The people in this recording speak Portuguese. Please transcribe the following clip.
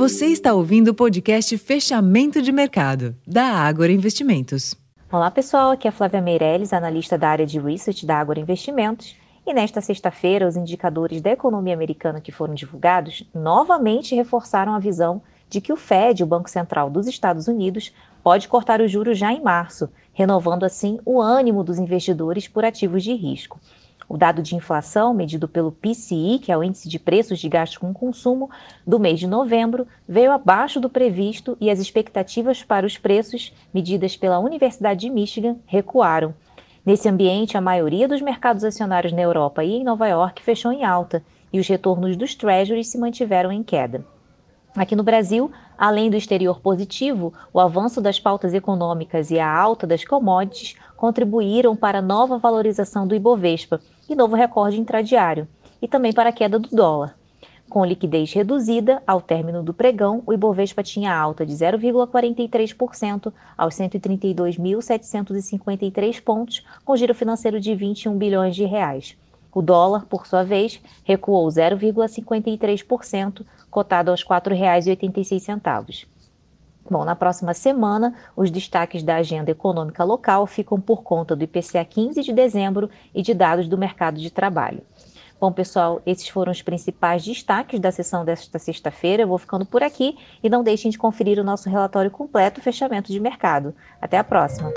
Você está ouvindo o podcast Fechamento de Mercado, da Ágora Investimentos. Olá pessoal, aqui é a Flávia Meirelles, analista da área de Research da Ágora Investimentos. E nesta sexta-feira, os indicadores da economia americana que foram divulgados novamente reforçaram a visão de que o Fed, o Banco Central dos Estados Unidos, pode cortar os juros já em março, renovando assim o ânimo dos investidores por ativos de risco. O dado de inflação, medido pelo PCI, que é o Índice de Preços de Gastos com Consumo, do mês de novembro, veio abaixo do previsto e as expectativas para os preços, medidas pela Universidade de Michigan, recuaram. Nesse ambiente, a maioria dos mercados acionários na Europa e em Nova York fechou em alta e os retornos dos treasuries se mantiveram em queda. Aqui no Brasil, além do exterior positivo, o avanço das pautas econômicas e a alta das commodities contribuíram para a nova valorização do Ibovespa e novo recorde intradiário, e também para a queda do dólar. Com liquidez reduzida, ao término do pregão, o Ibovespa tinha alta de 0,43% aos 132.753 pontos, com giro financeiro de 21 bilhões de reais. O dólar, por sua vez, recuou 0,53%, cotado aos R$ 4,86. Bom, na próxima semana, os destaques da agenda econômica local ficam por conta do IPCA 15 de dezembro e de dados do mercado de trabalho. Bom, pessoal, esses foram os principais destaques da sessão desta sexta-feira. Eu vou ficando por aqui e não deixem de conferir o nosso relatório completo fechamento de mercado. Até a próxima!